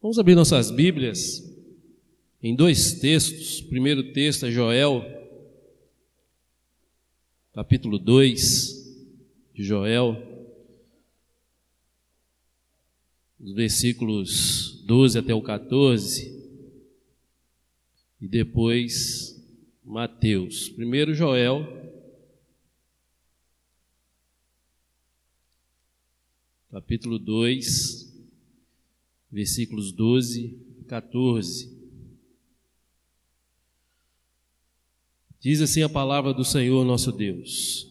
Vamos abrir nossas Bíblias em dois textos. O primeiro texto é Joel, capítulo 2 de Joel, os versículos 12 até o 14, e depois Mateus. Primeiro Joel, capítulo 2, versículos 12 e 14. Diz assim a palavra do Senhor nosso Deus.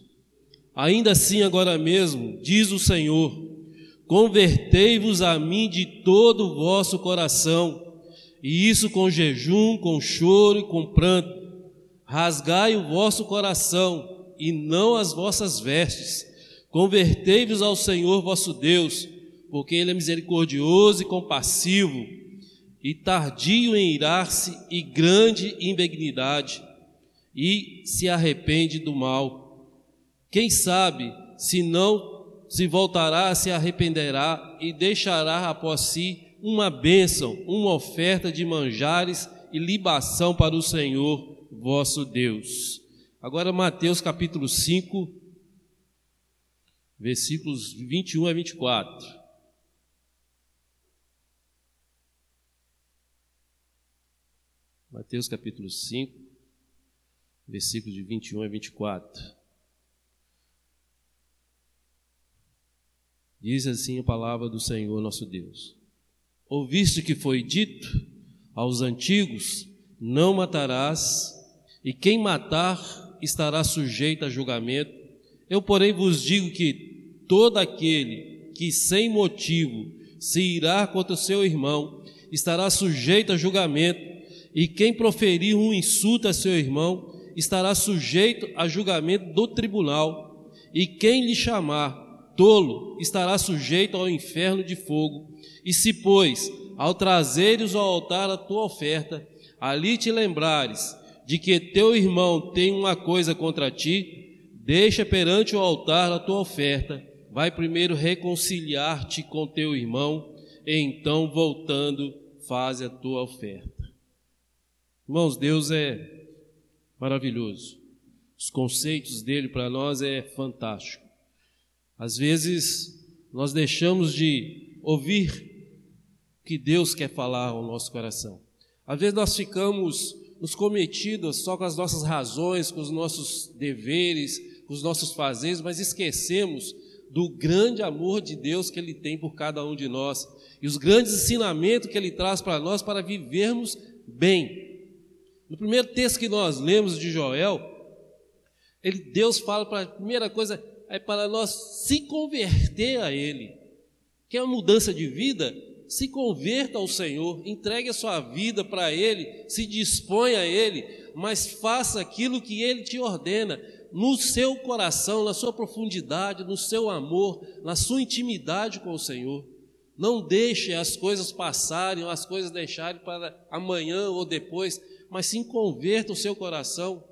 Ainda assim, agora mesmo, diz o Senhor: convertei-vos a mim de todo o vosso coração, e isso com jejum, com choro e com pranto. Rasgai o vosso coração e não as vossas vestes. Convertei-vos ao Senhor vosso Deus porque ele é misericordioso e compassivo, e tardio em irar-se, e grande em benignidade, e se arrepende do mal. Quem sabe, se não se voltará, se arrependerá e deixará após si uma bênção, uma oferta de manjares e libação para o Senhor vosso Deus. Agora, Mateus capítulo 5, versículos 21 a 24. Mateus capítulo 5, versículos de 21 a 24. Diz assim a palavra do Senhor nosso Deus: Ouviste que foi dito aos antigos: Não matarás, e quem matar estará sujeito a julgamento. Eu, porém, vos digo que todo aquele que sem motivo se irá contra o seu irmão estará sujeito a julgamento e quem proferir um insulto a seu irmão estará sujeito a julgamento do tribunal, e quem lhe chamar tolo estará sujeito ao inferno de fogo. E se, pois, ao trazeres ao altar a tua oferta, ali te lembrares de que teu irmão tem uma coisa contra ti, deixa perante o altar a tua oferta, vai primeiro reconciliar-te com teu irmão, e então, voltando, faz a tua oferta. Irmãos, Deus é maravilhoso. Os conceitos dele para nós é fantástico. Às vezes nós deixamos de ouvir o que Deus quer falar ao nosso coração. Às vezes nós ficamos nos cometidos só com as nossas razões, com os nossos deveres, com os nossos fazeres, mas esquecemos do grande amor de Deus que Ele tem por cada um de nós e os grandes ensinamentos que Ele traz para nós para vivermos bem, no primeiro texto que nós lemos de Joel, ele, Deus fala para a primeira coisa é para nós se converter a Ele. Quer uma mudança de vida? Se converta ao Senhor, entregue a sua vida para Ele, se disponha a Ele, mas faça aquilo que Ele te ordena, no seu coração, na sua profundidade, no seu amor, na sua intimidade com o Senhor. Não deixe as coisas passarem, as coisas deixarem para amanhã ou depois mas sim converta o seu coração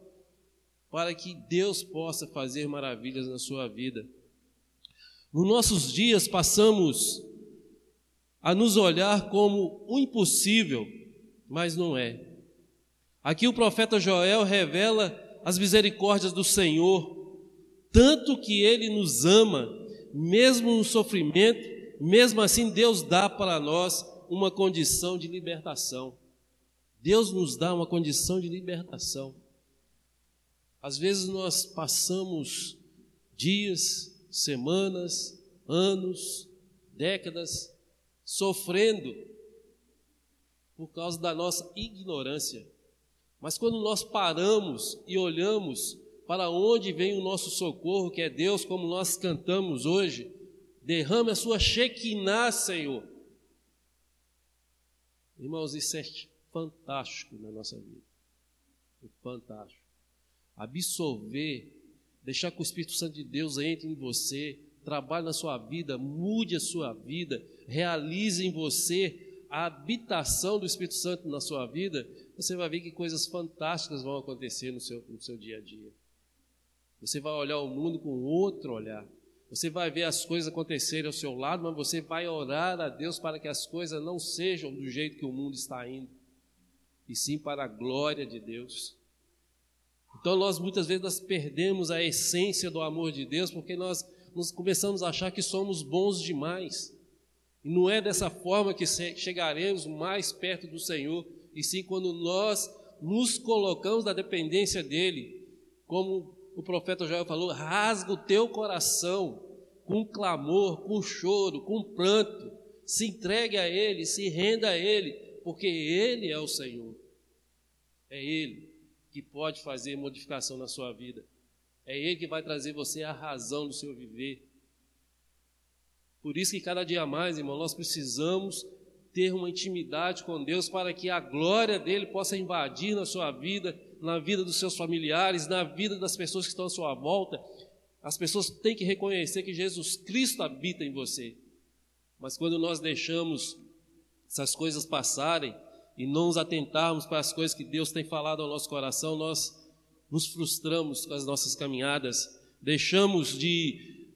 para que Deus possa fazer maravilhas na sua vida. Nos nossos dias passamos a nos olhar como o impossível, mas não é. Aqui o profeta Joel revela as misericórdias do Senhor, tanto que ele nos ama, mesmo no sofrimento, mesmo assim Deus dá para nós uma condição de libertação. Deus nos dá uma condição de libertação. Às vezes nós passamos dias, semanas, anos, décadas sofrendo por causa da nossa ignorância. Mas quando nós paramos e olhamos para onde vem o nosso socorro, que é Deus, como nós cantamos hoje, derrame a sua Shekinah, Senhor. Irmãos, isso é fantástico na nossa vida. Fantástico. Absorver, deixar que o Espírito Santo de Deus entre em você, trabalhe na sua vida, mude a sua vida, realize em você a habitação do Espírito Santo na sua vida, você vai ver que coisas fantásticas vão acontecer no seu, no seu dia a dia. Você vai olhar o mundo com outro olhar. Você vai ver as coisas acontecerem ao seu lado, mas você vai orar a Deus para que as coisas não sejam do jeito que o mundo está indo, e sim para a glória de Deus. Então nós muitas vezes nós perdemos a essência do amor de Deus porque nós, nós começamos a achar que somos bons demais. E não é dessa forma que chegaremos mais perto do Senhor, e sim quando nós nos colocamos na dependência dEle, como o profeta Joel falou: rasga o teu coração com clamor, com choro, com pranto, se entregue a Ele, se renda a Ele, porque Ele é o Senhor. É Ele que pode fazer modificação na sua vida. É Ele que vai trazer você a razão do seu viver. Por isso que cada dia mais, irmão, nós precisamos ter uma intimidade com Deus para que a glória dele possa invadir na sua vida, na vida dos seus familiares, na vida das pessoas que estão à sua volta. As pessoas têm que reconhecer que Jesus Cristo habita em você. Mas quando nós deixamos essas coisas passarem e não nos atentarmos para as coisas que Deus tem falado ao nosso coração, nós nos frustramos com as nossas caminhadas, deixamos de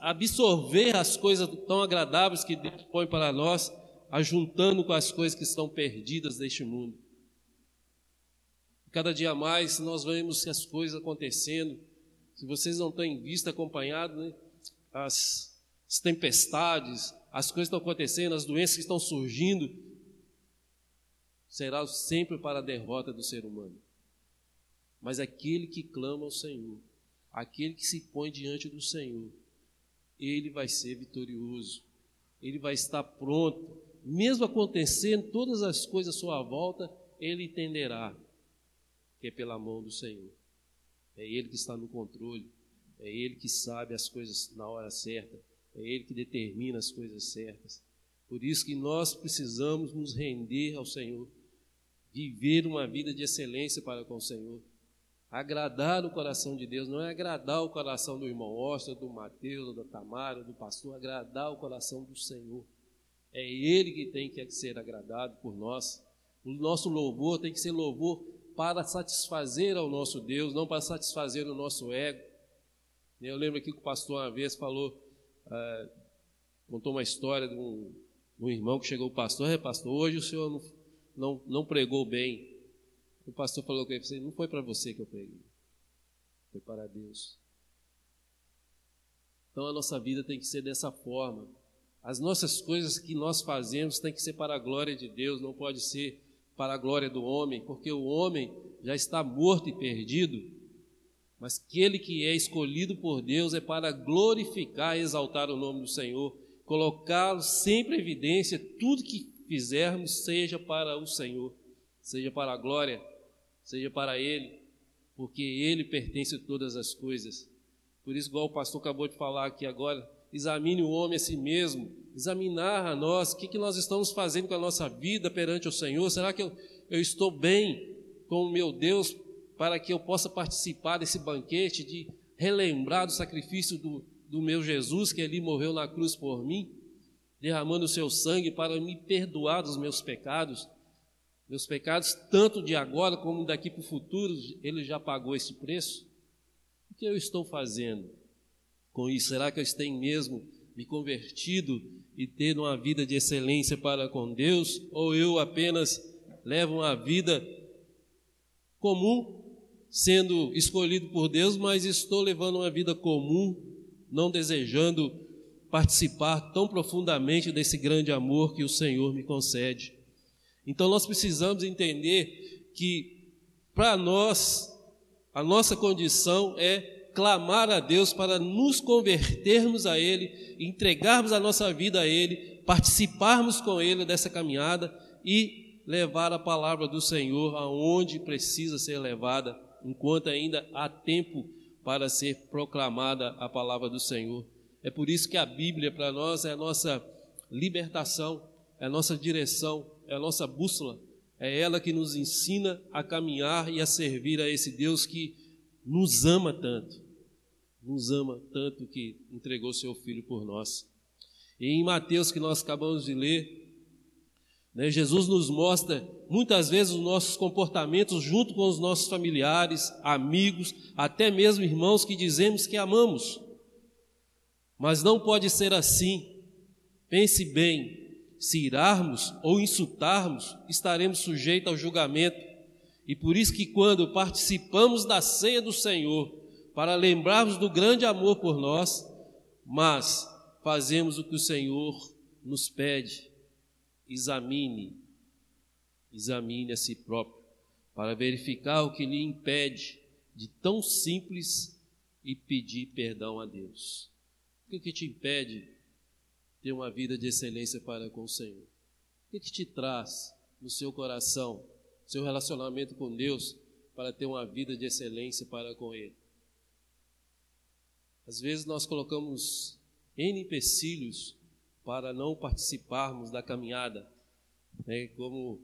absorver as coisas tão agradáveis que Deus põe para nós ajuntando com as coisas que estão perdidas deste mundo. Cada dia mais nós vemos as coisas acontecendo. Se vocês não têm visto, acompanhado, né? as, as tempestades, as coisas estão acontecendo, as doenças que estão surgindo, será sempre para a derrota do ser humano. Mas aquele que clama ao Senhor, aquele que se põe diante do Senhor, ele vai ser vitorioso, ele vai estar pronto mesmo acontecendo todas as coisas à sua volta, ele entenderá que é pela mão do Senhor. É Ele que está no controle, é Ele que sabe as coisas na hora certa, é Ele que determina as coisas certas. Por isso que nós precisamos nos render ao Senhor, viver uma vida de excelência para com o Senhor. Agradar o coração de Deus não é agradar o coração do irmão Ostra, do Mateus, da Tamara, do pastor, agradar o coração do Senhor. É Ele que tem que ser agradado por nós. O nosso louvor tem que ser louvor para satisfazer ao nosso Deus, não para satisfazer o nosso ego. Eu lembro aqui que o pastor uma vez falou, ah, contou uma história de um, de um, irmão que chegou, pastor, é pastor, hoje o senhor não, não, não pregou bem. O pastor falou com ele, não foi para você que eu preguei, foi para Deus. Então a nossa vida tem que ser dessa forma. As nossas coisas que nós fazemos tem que ser para a glória de Deus, não pode ser para a glória do homem, porque o homem já está morto e perdido. Mas aquele que é escolhido por Deus é para glorificar e exaltar o nome do Senhor, colocá-lo sempre em evidência, tudo que fizermos seja para o Senhor, seja para a glória, seja para Ele, porque Ele pertence a todas as coisas. Por isso, igual o pastor acabou de falar aqui agora, examine o homem a si mesmo, examinar a nós, o que, que nós estamos fazendo com a nossa vida perante o Senhor, será que eu, eu estou bem com o meu Deus para que eu possa participar desse banquete, de relembrar do sacrifício do, do meu Jesus, que ali morreu na cruz por mim, derramando o seu sangue para me perdoar dos meus pecados, meus pecados, tanto de agora como daqui para o futuro, ele já pagou esse preço. O que eu estou fazendo? com isso? Será que eu tenho mesmo me convertido e tendo uma vida de excelência para com Deus? Ou eu apenas levo uma vida comum, sendo escolhido por Deus, mas estou levando uma vida comum, não desejando participar tão profundamente desse grande amor que o Senhor me concede? Então nós precisamos entender que para nós a nossa condição é clamar a Deus para nos convertermos a Ele, entregarmos a nossa vida a Ele, participarmos com Ele dessa caminhada e levar a palavra do Senhor aonde precisa ser levada, enquanto ainda há tempo para ser proclamada a palavra do Senhor. É por isso que a Bíblia para nós é a nossa libertação, é a nossa direção, é a nossa bússola, é ela que nos ensina a caminhar e a servir a esse Deus que nos ama tanto nos ama tanto que entregou seu filho por nós. E em Mateus, que nós acabamos de ler, né, Jesus nos mostra muitas vezes os nossos comportamentos junto com os nossos familiares, amigos, até mesmo irmãos que dizemos que amamos. Mas não pode ser assim. Pense bem: se irarmos ou insultarmos, estaremos sujeitos ao julgamento. E por isso que quando participamos da ceia do Senhor, para lembrarmos do grande amor por nós, mas fazemos o que o Senhor nos pede. Examine, examine a si próprio, para verificar o que lhe impede de tão simples e pedir perdão a Deus. O que, que te impede ter uma vida de excelência para com o Senhor? O que, que te traz no seu coração, seu relacionamento com Deus, para ter uma vida de excelência para com Ele? Às vezes nós colocamos N empecilhos para não participarmos da caminhada, né? como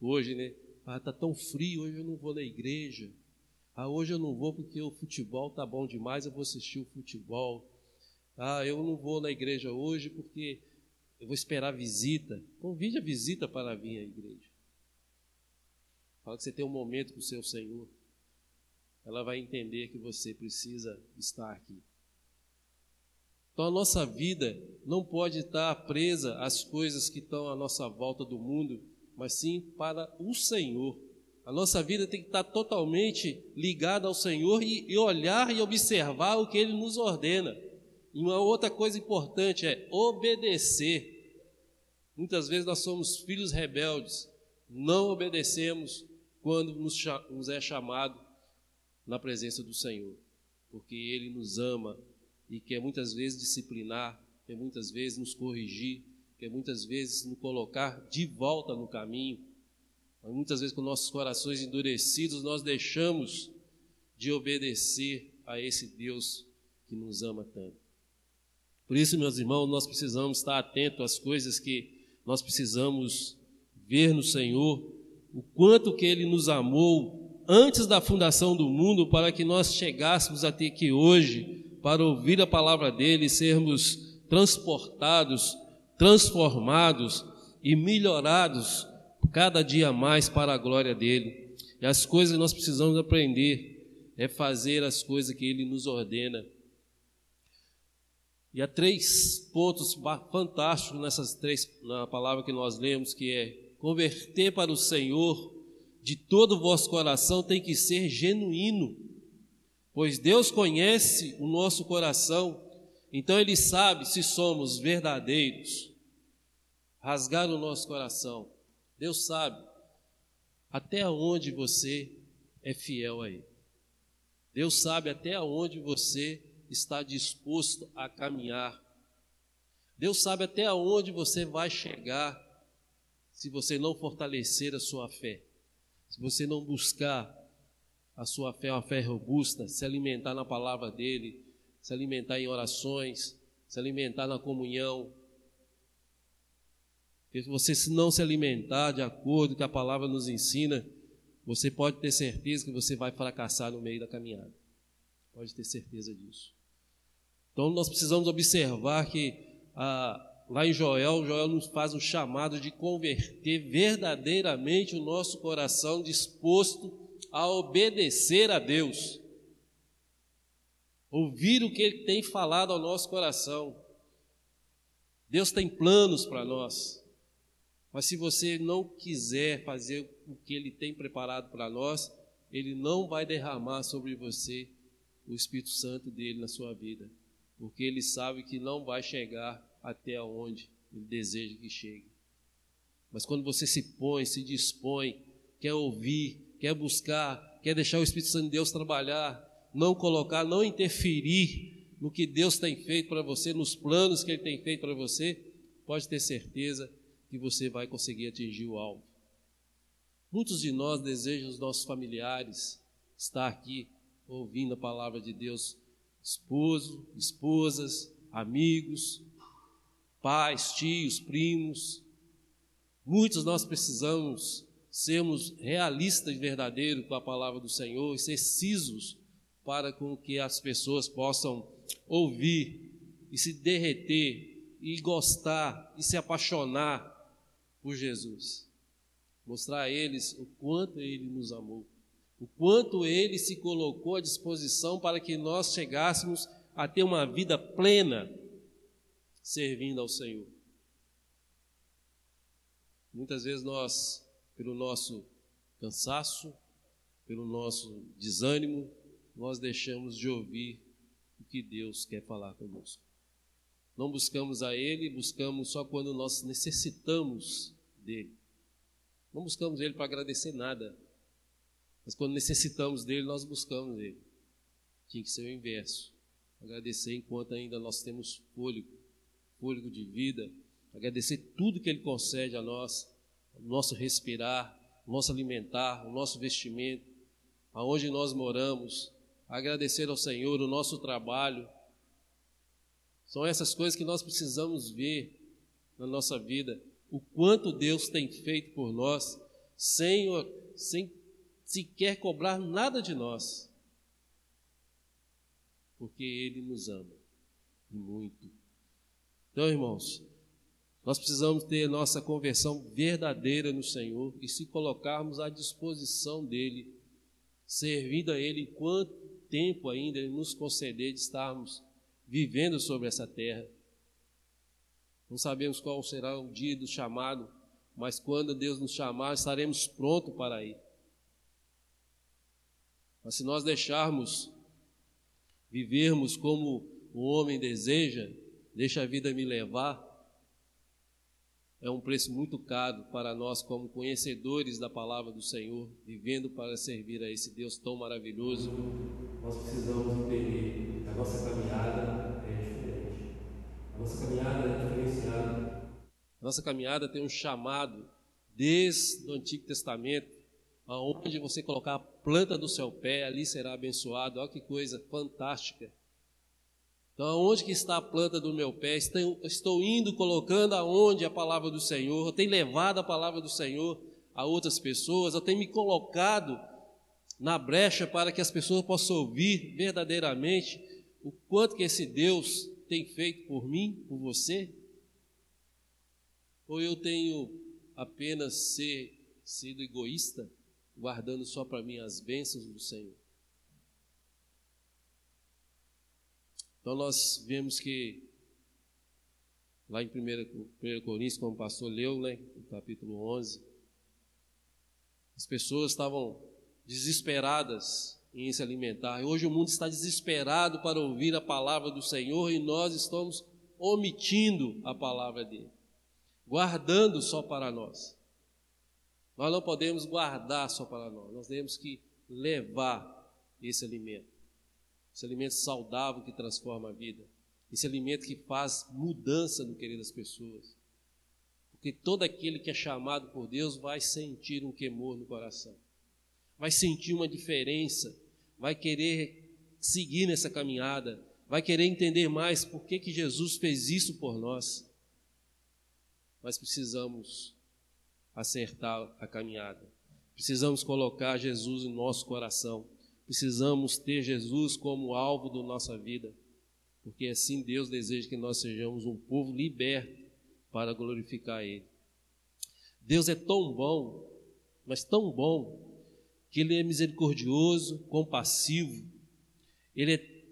hoje, né? Ah, tá tão frio, hoje eu não vou na igreja. Ah, hoje eu não vou porque o futebol tá bom demais, eu vou assistir o futebol. Ah, eu não vou na igreja hoje porque eu vou esperar visita. Convide a visita para vir à igreja. Fala que você tem um momento com o seu Senhor. Ela vai entender que você precisa estar aqui. Então a nossa vida não pode estar presa às coisas que estão à nossa volta do mundo, mas sim para o Senhor. A nossa vida tem que estar totalmente ligada ao Senhor e, e olhar e observar o que Ele nos ordena. E uma outra coisa importante é obedecer. Muitas vezes nós somos filhos rebeldes, não obedecemos quando nos é chamado na presença do Senhor, porque Ele nos ama e quer muitas vezes disciplinar, quer muitas vezes nos corrigir, quer muitas vezes nos colocar de volta no caminho. Mas muitas vezes com nossos corações endurecidos, nós deixamos de obedecer a esse Deus que nos ama tanto. Por isso, meus irmãos, nós precisamos estar atentos às coisas que nós precisamos ver no Senhor, o quanto que Ele nos amou antes da fundação do mundo para que nós chegássemos até aqui hoje para ouvir a palavra dele e sermos transportados, transformados e melhorados cada dia mais para a glória dele. E as coisas que nós precisamos aprender é fazer as coisas que ele nos ordena e há três pontos fantásticos nessas três na palavra que nós lemos, que é converter para o Senhor de todo o vosso coração tem que ser genuíno, pois Deus conhece o nosso coração, então Ele sabe se somos verdadeiros. Rasgar o nosso coração, Deus sabe até onde você é fiel a Ele. Deus sabe até onde você está disposto a caminhar. Deus sabe até onde você vai chegar se você não fortalecer a sua fé, se você não buscar a sua fé, uma fé robusta, se alimentar na palavra dele, se alimentar em orações, se alimentar na comunhão. Porque se você não se alimentar de acordo com que a palavra nos ensina, você pode ter certeza que você vai fracassar no meio da caminhada. Pode ter certeza disso. Então nós precisamos observar que ah, lá em Joel, Joel nos faz um chamado de converter verdadeiramente o nosso coração disposto a obedecer a Deus. Ouvir o que Ele tem falado ao nosso coração. Deus tem planos para nós. Mas se você não quiser fazer o que Ele tem preparado para nós, Ele não vai derramar sobre você o Espírito Santo dele na sua vida porque ele sabe que não vai chegar até onde ele deseja que chegue. Mas quando você se põe, se dispõe, quer ouvir, quer buscar, quer deixar o Espírito Santo de Deus trabalhar, não colocar, não interferir no que Deus tem feito para você, nos planos que Ele tem feito para você, pode ter certeza que você vai conseguir atingir o alvo. Muitos de nós desejam os nossos familiares estar aqui ouvindo a palavra de Deus esposo, esposas, amigos, pais, tios, primos. Muitos nós precisamos sermos realistas e verdadeiros com a palavra do Senhor e ser cisos para com que as pessoas possam ouvir e se derreter e gostar e se apaixonar por Jesus. Mostrar a eles o quanto ele nos amou o quanto ele se colocou à disposição para que nós chegássemos a ter uma vida plena servindo ao Senhor. Muitas vezes nós, pelo nosso cansaço, pelo nosso desânimo, nós deixamos de ouvir o que Deus quer falar conosco. Não buscamos a Ele, buscamos só quando nós necessitamos dele. Não buscamos Ele para agradecer nada, mas quando necessitamos dele, nós buscamos Ele. Tinha que ser o inverso. Agradecer enquanto ainda nós temos fôlego, fôlego de vida, agradecer tudo que Ele concede a nós, o nosso respirar, o nosso alimentar, o nosso vestimento, aonde nós moramos, agradecer ao Senhor o nosso trabalho. São essas coisas que nós precisamos ver na nossa vida, o quanto Deus tem feito por nós, sem, sem sequer cobrar nada de nós, porque Ele nos ama e muito. Então, irmãos, nós precisamos ter nossa conversão verdadeira no Senhor e se colocarmos à disposição dEle, servindo a Ele enquanto tempo ainda Ele nos conceder de estarmos vivendo sobre essa terra. Não sabemos qual será o dia do chamado, mas quando Deus nos chamar, estaremos prontos para ir. Mas se nós deixarmos vivermos como o homem deseja, deixa a vida me levar, é um preço muito caro para nós, como conhecedores da palavra do Senhor, vivendo para servir a esse Deus tão maravilhoso. Nós precisamos entender que a nossa caminhada é diferente. A nossa caminhada é diferenciada. A nossa caminhada tem um chamado desde o Antigo Testamento, aonde você colocar a planta do seu pé, ali será abençoado. Olha que coisa fantástica. Então, aonde que está a planta do meu pé? Estou, indo colocando aonde a palavra do Senhor, eu tenho levado a palavra do Senhor a outras pessoas, eu tenho me colocado na brecha para que as pessoas possam ouvir verdadeiramente o quanto que esse Deus tem feito por mim, por você? Ou eu tenho apenas ser, sido egoísta, guardando só para mim as bênçãos do Senhor? Então nós vemos que lá em 1, 1 Coríntios, como o pastor leu, né, no capítulo 11, as pessoas estavam desesperadas em se alimentar. Hoje o mundo está desesperado para ouvir a palavra do Senhor e nós estamos omitindo a palavra dele, guardando só para nós. Nós não podemos guardar só para nós, nós temos que levar esse alimento esse alimento saudável que transforma a vida, esse alimento que faz mudança no querer das pessoas. Porque todo aquele que é chamado por Deus vai sentir um queimor no coração, vai sentir uma diferença, vai querer seguir nessa caminhada, vai querer entender mais por que, que Jesus fez isso por nós. Mas precisamos acertar a caminhada, precisamos colocar Jesus em nosso coração Precisamos ter Jesus como alvo da nossa vida, porque assim Deus deseja que nós sejamos um povo liberto para glorificar Ele. Deus é tão bom, mas tão bom, que Ele é misericordioso, compassivo, Ele é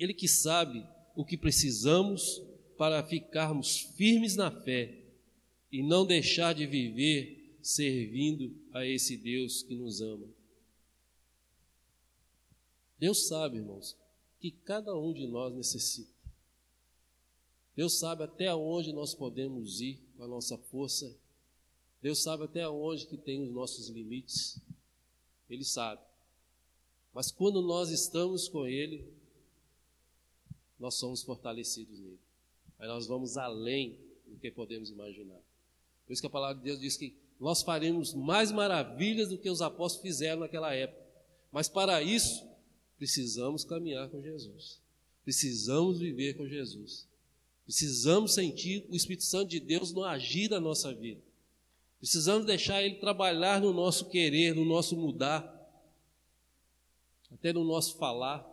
Ele que sabe o que precisamos para ficarmos firmes na fé e não deixar de viver servindo a esse Deus que nos ama. Deus sabe, irmãos, que cada um de nós necessita. Deus sabe até onde nós podemos ir com a nossa força. Deus sabe até onde que tem os nossos limites. Ele sabe. Mas quando nós estamos com Ele, nós somos fortalecidos nele. Aí nós vamos além do que podemos imaginar. Por isso que a palavra de Deus diz que nós faremos mais maravilhas do que os apóstolos fizeram naquela época. Mas para isso, precisamos caminhar com Jesus. Precisamos viver com Jesus. Precisamos sentir o Espírito Santo de Deus no agir da nossa vida. Precisamos deixar Ele trabalhar no nosso querer, no nosso mudar, até no nosso falar.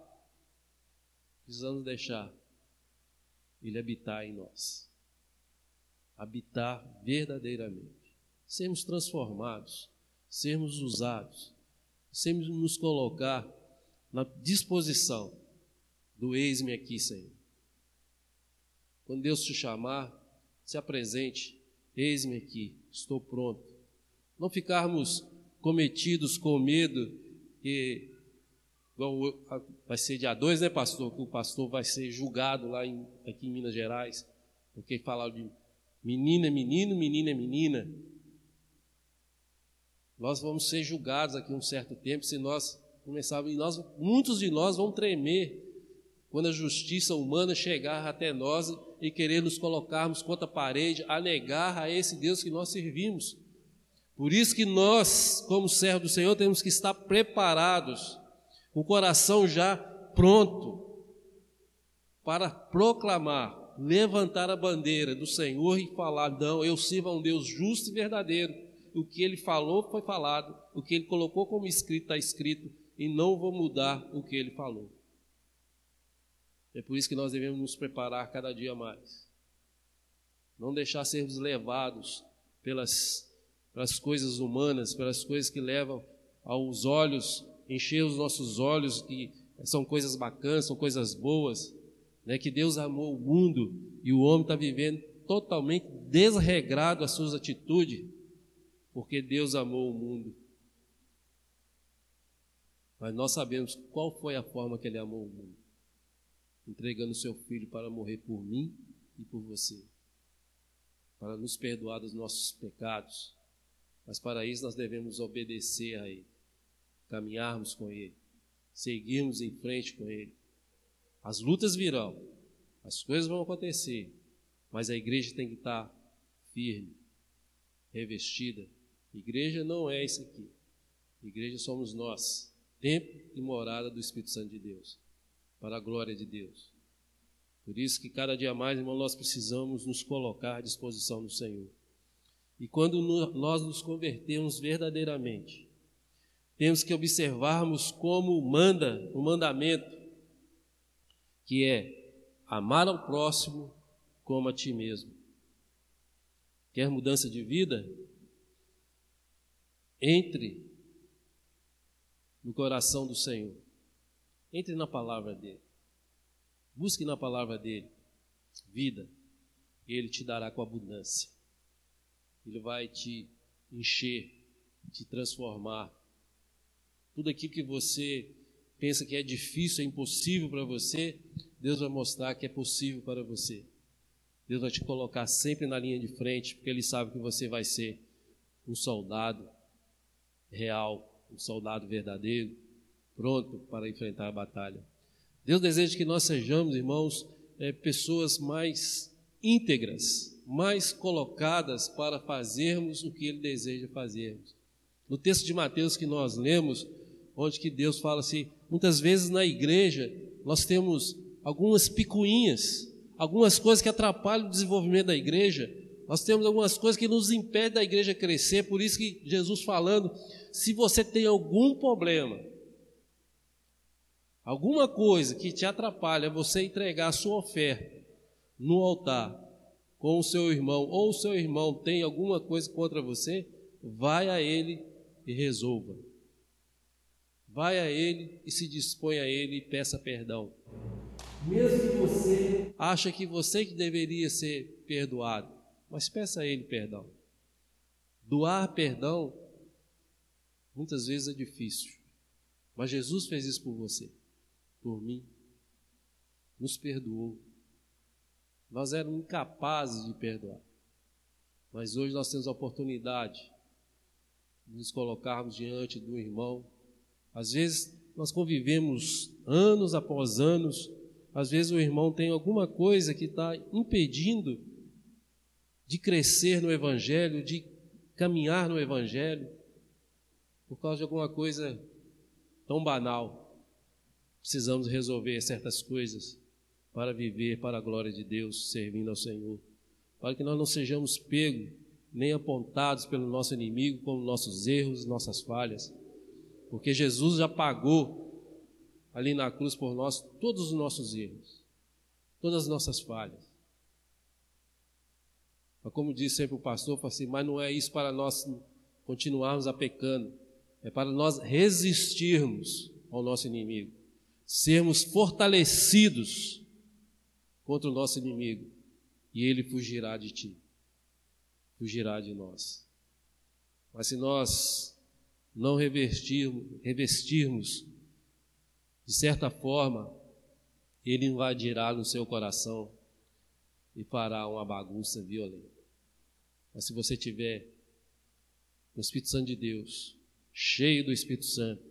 Precisamos deixar Ele habitar em nós. Habitar verdadeiramente. Sermos transformados, sermos usados, sermos nos colocar na disposição do eis-me aqui, Senhor. Quando Deus te chamar, se apresente, eis-me aqui, estou pronto. Não ficarmos cometidos com medo que vai ser dia 2, né, pastor? Que o pastor vai ser julgado lá em, aqui em Minas Gerais, porque falaram de menina é menino, menina é menina. Nós vamos ser julgados aqui um certo tempo se nós começarmos, e nós, muitos de nós vão tremer quando a justiça humana chegar até nós e querer nos colocarmos contra a parede, a negar a esse Deus que nós servimos. Por isso que nós, como servos do Senhor, temos que estar preparados, o coração já pronto para proclamar, levantar a bandeira do Senhor e falar: não, eu sirvo a um Deus justo e verdadeiro. O que ele falou foi falado, o que ele colocou como escrito está escrito, e não vou mudar o que ele falou. É por isso que nós devemos nos preparar cada dia mais. Não deixar sermos levados pelas pelas coisas humanas, pelas coisas que levam aos olhos, encher os nossos olhos, que são coisas bacanas, são coisas boas, né? que Deus amou o mundo e o homem está vivendo totalmente desregrado as suas atitudes, porque Deus amou o mundo. Mas nós sabemos qual foi a forma que Ele amou o mundo. Entregando seu filho para morrer por mim e por você, para nos perdoar dos nossos pecados. Mas para isso nós devemos obedecer a Ele, caminharmos com Ele, seguirmos em frente com Ele. As lutas virão, as coisas vão acontecer, mas a igreja tem que estar firme, revestida. Igreja não é isso aqui. Igreja somos nós, templo e morada do Espírito Santo de Deus, para a glória de Deus. Por isso que cada dia mais, irmão, nós precisamos nos colocar à disposição do Senhor. E quando nós nos convertemos verdadeiramente, temos que observarmos como manda o mandamento, que é amar ao próximo como a ti mesmo. Quer mudança de vida? Entre no coração do Senhor. Entre na palavra dele. Busque na palavra dele vida, ele te dará com abundância. Ele vai te encher, te transformar. Tudo aquilo que você pensa que é difícil, é impossível para você, Deus vai mostrar que é possível para você. Deus vai te colocar sempre na linha de frente, porque Ele sabe que você vai ser um soldado real, um soldado verdadeiro, pronto para enfrentar a batalha. Deus deseja que nós sejamos, irmãos, é, pessoas mais íntegras, mais colocadas para fazermos o que Ele deseja fazermos. No texto de Mateus que nós lemos, onde que Deus fala assim, muitas vezes na igreja nós temos algumas picuinhas, algumas coisas que atrapalham o desenvolvimento da igreja, nós temos algumas coisas que nos impedem da igreja crescer, por isso que Jesus falando, se você tem algum problema, alguma coisa que te atrapalha você entregar a sua oferta no altar, com o seu irmão, ou o seu irmão tem alguma coisa contra você, vai a ele e resolva. Vai a ele e se dispõe a ele e peça perdão. Mesmo que você acha que você que deveria ser perdoado, mas peça a ele perdão. Doar perdão muitas vezes é difícil. Mas Jesus fez isso por você, por mim. Nos perdoou. Nós éramos incapazes de perdoar. Mas hoje nós temos a oportunidade de nos colocarmos diante do irmão. Às vezes nós convivemos anos após anos, às vezes o irmão tem alguma coisa que está impedindo de crescer no Evangelho, de caminhar no Evangelho, por causa de alguma coisa tão banal. Precisamos resolver certas coisas para viver para a glória de Deus, servindo ao Senhor. Para que nós não sejamos pegos nem apontados pelo nosso inimigo como nossos erros, nossas falhas. Porque Jesus já pagou ali na cruz por nós todos os nossos erros, todas as nossas falhas. Mas como disse sempre o pastor, assim, mas não é isso para nós continuarmos a pecando, é para nós resistirmos ao nosso inimigo sermos fortalecidos contra o nosso inimigo e ele fugirá de ti, fugirá de nós. Mas se nós não revestirmos, revestirmos de certa forma, ele invadirá no seu coração e fará uma bagunça violenta. Mas se você tiver o Espírito Santo de Deus, cheio do Espírito Santo,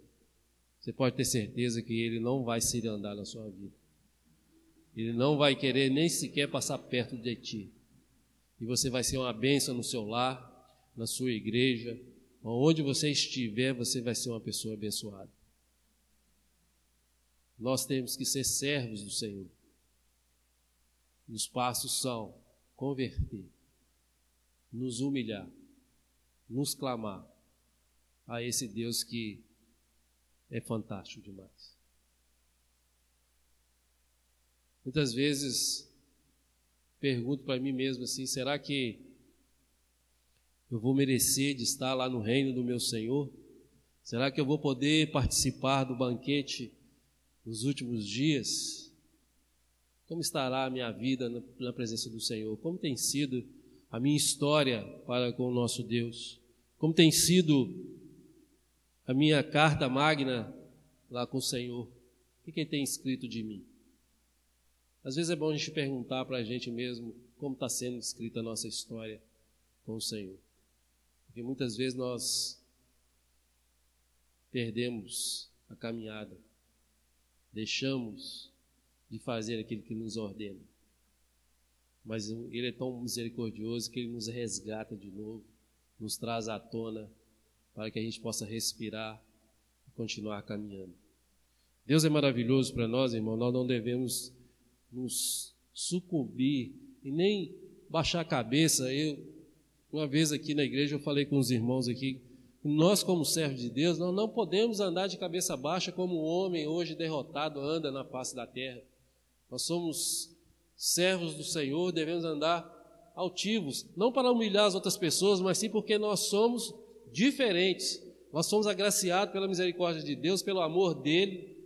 você pode ter certeza que ele não vai se andar na sua vida. Ele não vai querer nem sequer passar perto de ti. E você vai ser uma bênção no seu lar, na sua igreja, onde você estiver, você vai ser uma pessoa abençoada. Nós temos que ser servos do Senhor. E os passos são converter, nos humilhar, nos clamar a esse Deus que é fantástico demais. Muitas vezes pergunto para mim mesmo assim: será que eu vou merecer de estar lá no reino do meu Senhor? Será que eu vou poder participar do banquete nos últimos dias? Como estará a minha vida na presença do Senhor? Como tem sido a minha história para com o nosso Deus? Como tem sido a minha carta magna lá com o Senhor? O que ele tem escrito de mim? Às vezes é bom a gente perguntar para a gente mesmo como está sendo escrita a nossa história com o Senhor. Porque muitas vezes nós perdemos a caminhada, deixamos de fazer aquilo que nos ordena. Mas Ele é tão misericordioso que Ele nos resgata de novo, nos traz à tona para que a gente possa respirar e continuar caminhando. Deus é maravilhoso para nós, irmão, nós não devemos nos sucumbir e nem baixar a cabeça. Eu, uma vez aqui na igreja, eu falei com os irmãos aqui, nós, como servos de Deus, nós não podemos andar de cabeça baixa como o homem hoje derrotado anda na face da terra. Nós somos servos do Senhor, devemos andar altivos, não para humilhar as outras pessoas, mas sim porque nós somos diferentes. Nós somos agraciados pela misericórdia de Deus, pelo amor dele,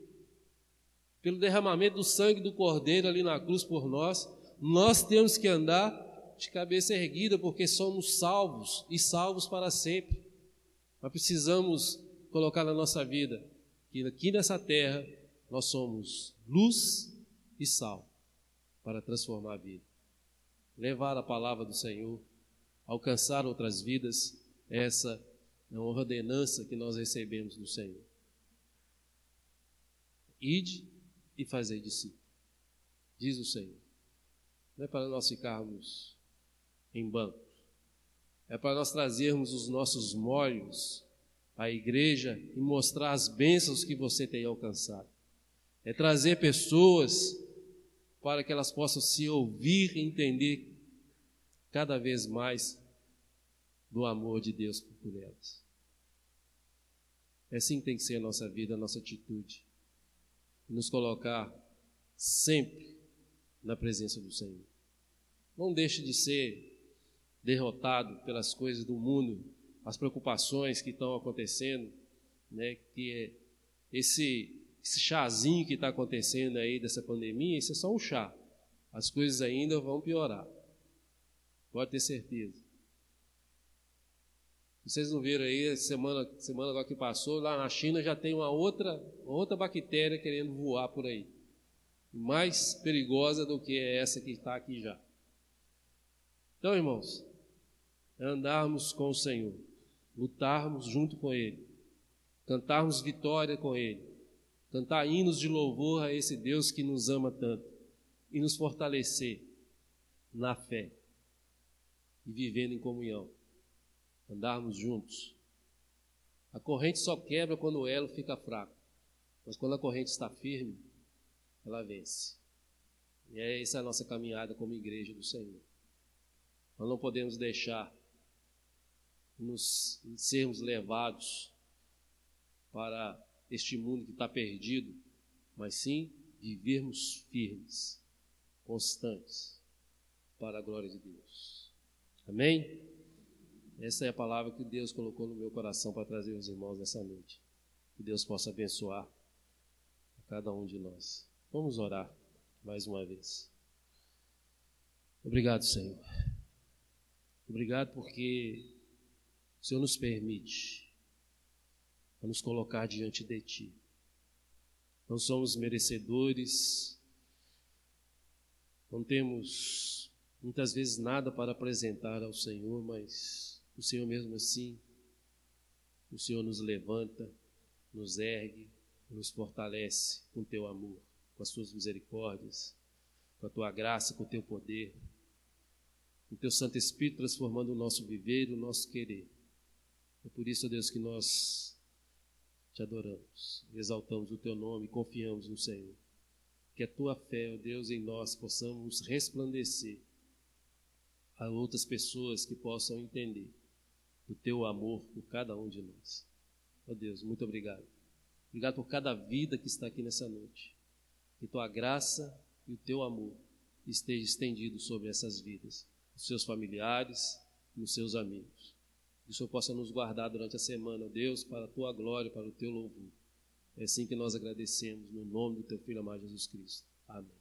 pelo derramamento do sangue do Cordeiro ali na cruz por nós, nós temos que andar de cabeça erguida, porque somos salvos e salvos para sempre. Mas precisamos colocar na nossa vida que aqui nessa terra nós somos luz e sal para transformar a vida. Levar a palavra do Senhor, alcançar outras vidas, essa é uma ordenança que nós recebemos do Senhor. Ide e fazer discípulo, diz o Senhor. Não é para nós ficarmos em bancos, é para nós trazermos os nossos molhos à igreja e mostrar as bênçãos que você tem alcançado. É trazer pessoas para que elas possam se ouvir e entender cada vez mais do amor de Deus por elas. É assim que tem que ser a nossa vida, a nossa atitude nos colocar sempre na presença do Senhor. Não deixe de ser derrotado pelas coisas do mundo, as preocupações que estão acontecendo, né? Que é esse esse chazinho que está acontecendo aí dessa pandemia, isso é só um chá. As coisas ainda vão piorar. Pode ter certeza. Vocês não viram aí, semana, semana agora que passou, lá na China já tem uma outra, outra bactéria querendo voar por aí. Mais perigosa do que essa que está aqui já. Então, irmãos, andarmos com o Senhor, lutarmos junto com Ele, cantarmos vitória com Ele, cantar hinos de louvor a esse Deus que nos ama tanto e nos fortalecer na fé e vivendo em comunhão andarmos juntos. A corrente só quebra quando o elo fica fraco, mas quando a corrente está firme, ela vence. E é essa a nossa caminhada como igreja do Senhor. Nós não podemos deixar nos sermos levados para este mundo que está perdido, mas sim vivermos firmes, constantes, para a glória de Deus. Amém? Essa é a palavra que Deus colocou no meu coração para trazer os irmãos nessa noite. Que Deus possa abençoar cada um de nós. Vamos orar mais uma vez. Obrigado, Senhor. Obrigado porque o Senhor nos permite a nos colocar diante de Ti. Não somos merecedores, não temos muitas vezes nada para apresentar ao Senhor, mas o Senhor mesmo assim, o Senhor nos levanta, nos ergue, nos fortalece com Teu amor, com as Suas misericórdias, com a Tua graça, com o Teu poder, com o Teu Santo Espírito transformando o nosso viver e o nosso querer. É por isso, Deus, que nós te adoramos, exaltamos o teu nome e confiamos no Senhor. Que a tua fé, ó Deus, em nós possamos resplandecer a outras pessoas que possam entender o teu amor por cada um de nós. Ó Deus, muito obrigado. Obrigado por cada vida que está aqui nessa noite. Que tua graça e o teu amor esteja estendido sobre essas vidas, os seus familiares e os seus amigos que o Senhor possa nos guardar durante a semana, Deus, para a tua glória, para o teu louvor. É assim que nós agradecemos, no nome do teu Filho amado Jesus Cristo. Amém.